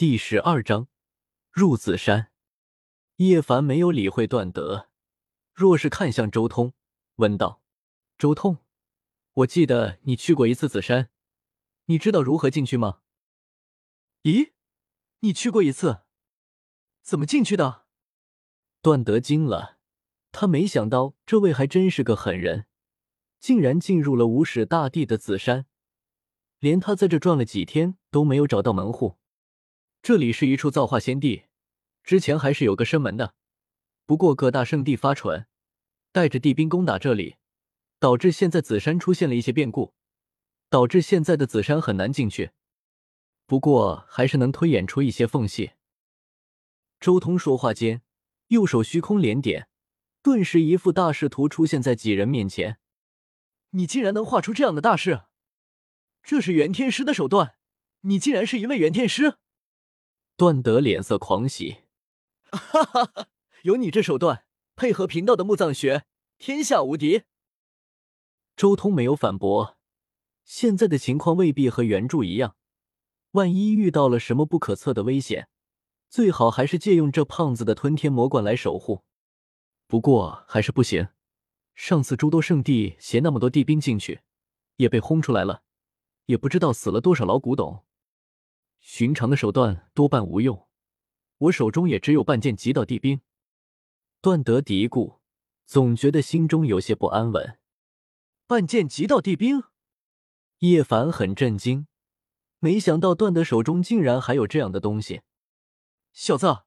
第十二章入紫山。叶凡没有理会段德，若是看向周通，问道：“周通，我记得你去过一次紫山，你知道如何进去吗？”“咦，你去过一次？怎么进去的？”段德惊了，他没想到这位还真是个狠人，竟然进入了无始大帝的紫山，连他在这转了几天都没有找到门户。这里是一处造化仙地，之前还是有个生门的，不过各大圣地发蠢，带着地兵攻打这里，导致现在紫山出现了一些变故，导致现在的紫山很难进去。不过还是能推演出一些缝隙。周通说话间，右手虚空连点，顿时一幅大视图出现在几人面前。你竟然能画出这样的大事，这是元天师的手段！你竟然是一位元天师！段德脸色狂喜，哈哈哈！有你这手段，配合贫道的墓葬学，天下无敌。周通没有反驳。现在的情况未必和原著一样，万一遇到了什么不可测的危险，最好还是借用这胖子的吞天魔冠来守护。不过还是不行，上次诸多圣地携那么多地兵进去，也被轰出来了，也不知道死了多少老古董。寻常的手段多半无用，我手中也只有半件极道地兵。段德嘀咕，总觉得心中有些不安稳。半件极道地兵，叶凡很震惊，没想到段德手中竟然还有这样的东西。小子，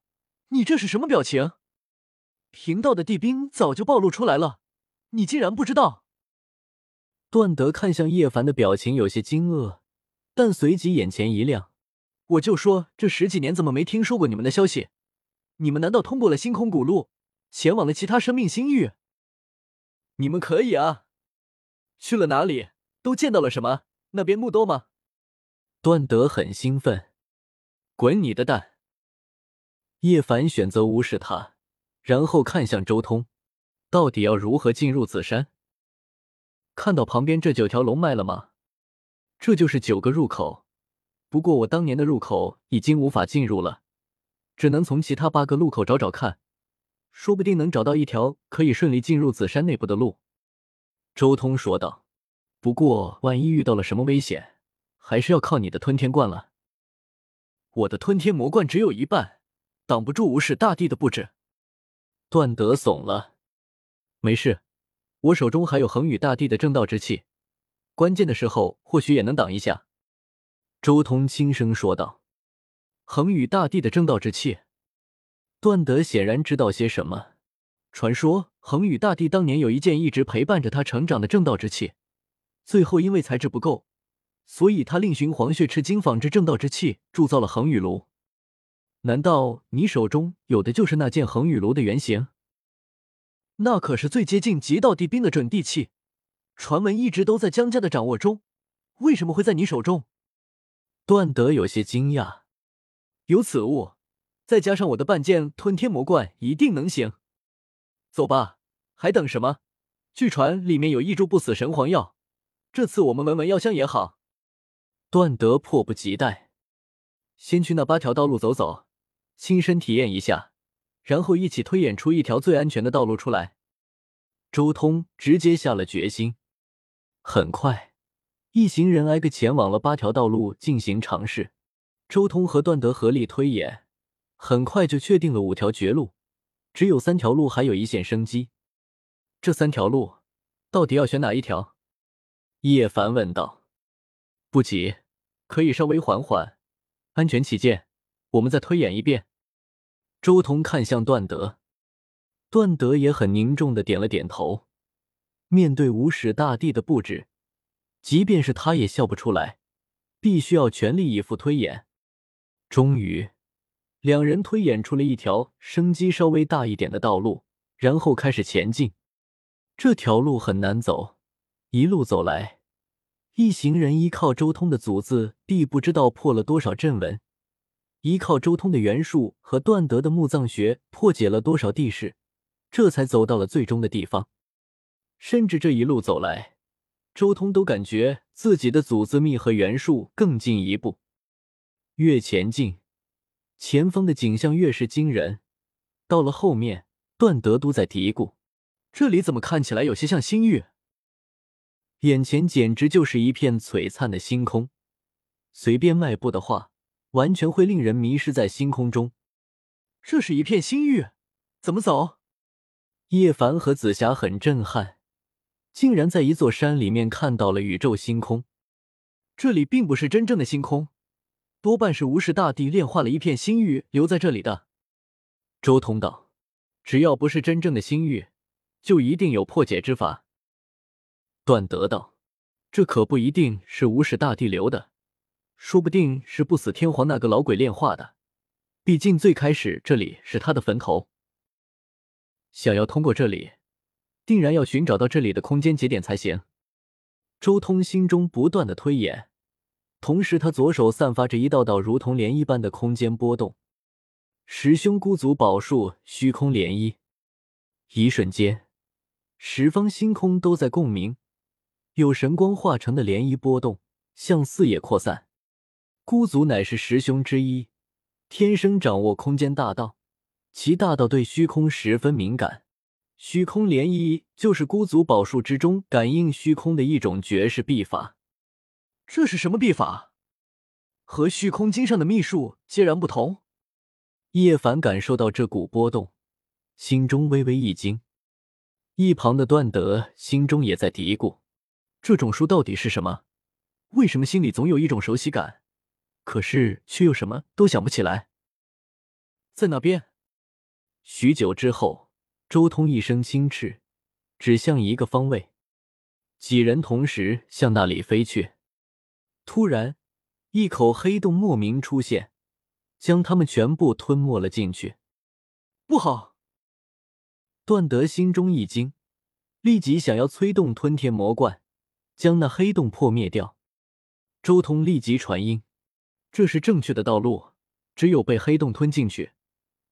你这是什么表情？贫道的地兵早就暴露出来了，你竟然不知道？段德看向叶凡的表情有些惊愕，但随即眼前一亮。我就说这十几年怎么没听说过你们的消息？你们难道通过了星空古路，前往了其他生命星域？你们可以啊！去了哪里？都见到了什么？那边木多吗？段德很兴奋。滚你的蛋！叶凡选择无视他，然后看向周通，到底要如何进入紫山？看到旁边这九条龙脉了吗？这就是九个入口。不过我当年的入口已经无法进入了，只能从其他八个路口找找看，说不定能找到一条可以顺利进入紫山内部的路。”周通说道。“不过万一遇到了什么危险，还是要靠你的吞天冠了。我的吞天魔冠只有一半，挡不住无始大帝的布置。”段德怂了。“没事，我手中还有恒宇大帝的正道之气，关键的时候或许也能挡一下。”周通轻声说道：“恒宇大帝的正道之气。”段德显然知道些什么。传说恒宇大帝当年有一件一直陪伴着他成长的正道之气，最后因为材质不够，所以他另寻黄血赤金仿制正道之气，铸造了恒宇炉。难道你手中有的就是那件恒宇炉的原型？那可是最接近极道地兵的准地器，传闻一直都在江家的掌握中，为什么会在你手中？段德有些惊讶，有此物，再加上我的半件吞天魔冠，一定能行。走吧，还等什么？据传里面有一株不死神黄药，这次我们闻闻药香也好。段德迫不及待，先去那八条道路走走，亲身体验一下，然后一起推演出一条最安全的道路出来。周通直接下了决心，很快。一行人挨个前往了八条道路进行尝试，周通和段德合力推演，很快就确定了五条绝路，只有三条路还有一线生机。这三条路到底要选哪一条？叶凡问道。不急，可以稍微缓缓，安全起见，我们再推演一遍。周通看向段德，段德也很凝重的点了点头。面对无始大帝的布置。即便是他也笑不出来，必须要全力以赴推演。终于，两人推演出了一条生机稍微大一点的道路，然后开始前进。这条路很难走，一路走来，一行人依靠周通的祖字地不知道破了多少阵纹，依靠周通的元术和段德的墓葬学破解了多少地势，这才走到了最终的地方。甚至这一路走来。周通都感觉自己的祖字密和元术更进一步，越前进，前方的景象越是惊人，到了后面，段德都在嘀咕：这里怎么看起来有些像星域？眼前简直就是一片璀璨的星空，随便迈步的话，完全会令人迷失在星空中。这是一片星域，怎么走？叶凡和紫霞很震撼，竟然在一座山里面看到了宇宙星空。这里并不是真正的星空，多半是无始大帝炼化了一片星域留在这里的。周通道，只要不是真正的星域，就一定有破解之法。段德道：“这可不一定是无始大帝留的，说不定是不死天皇那个老鬼炼化的。毕竟最开始这里是他的坟头。想要通过这里，定然要寻找到这里的空间节点才行。”周通心中不断的推演，同时他左手散发着一道道如同涟漪般的空间波动。十兄孤族宝术虚空涟漪，一瞬间，十方星空都在共鸣。有神光化成的涟漪波动，向四野扩散。孤族乃是十兄之一，天生掌握空间大道，其大道对虚空十分敏感。虚空涟漪就是孤族宝术之中感应虚空的一种绝世秘法。这是什么秘法？和虚空经上的秘术截然不同。叶凡感受到这股波动，心中微微一惊。一旁的段德心中也在嘀咕。这种书到底是什么？为什么心里总有一种熟悉感，可是却又什么都想不起来？在那边。许久之后，周通一声轻斥，指向一个方位，几人同时向那里飞去。突然，一口黑洞莫名出现，将他们全部吞没了进去。不好！段德心中一惊，立即想要催动吞天魔冠。将那黑洞破灭掉。周通立即传音：“这是正确的道路，只有被黑洞吞进去，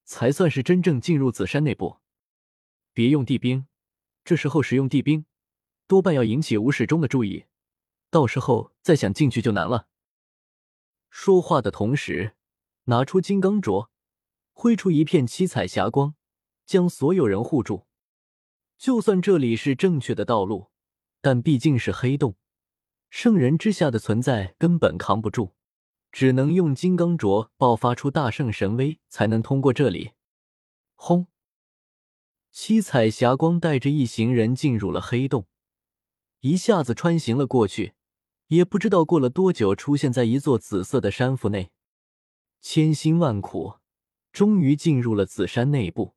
才算是真正进入紫山内部。别用地兵，这时候使用地兵，多半要引起无始忠的注意，到时候再想进去就难了。”说话的同时，拿出金刚镯，挥出一片七彩霞光，将所有人护住。就算这里是正确的道路。但毕竟是黑洞，圣人之下的存在根本扛不住，只能用金刚镯爆发出大圣神威，才能通过这里。轰！七彩霞光带着一行人进入了黑洞，一下子穿行了过去，也不知道过了多久，出现在一座紫色的山腹内。千辛万苦，终于进入了紫山内部。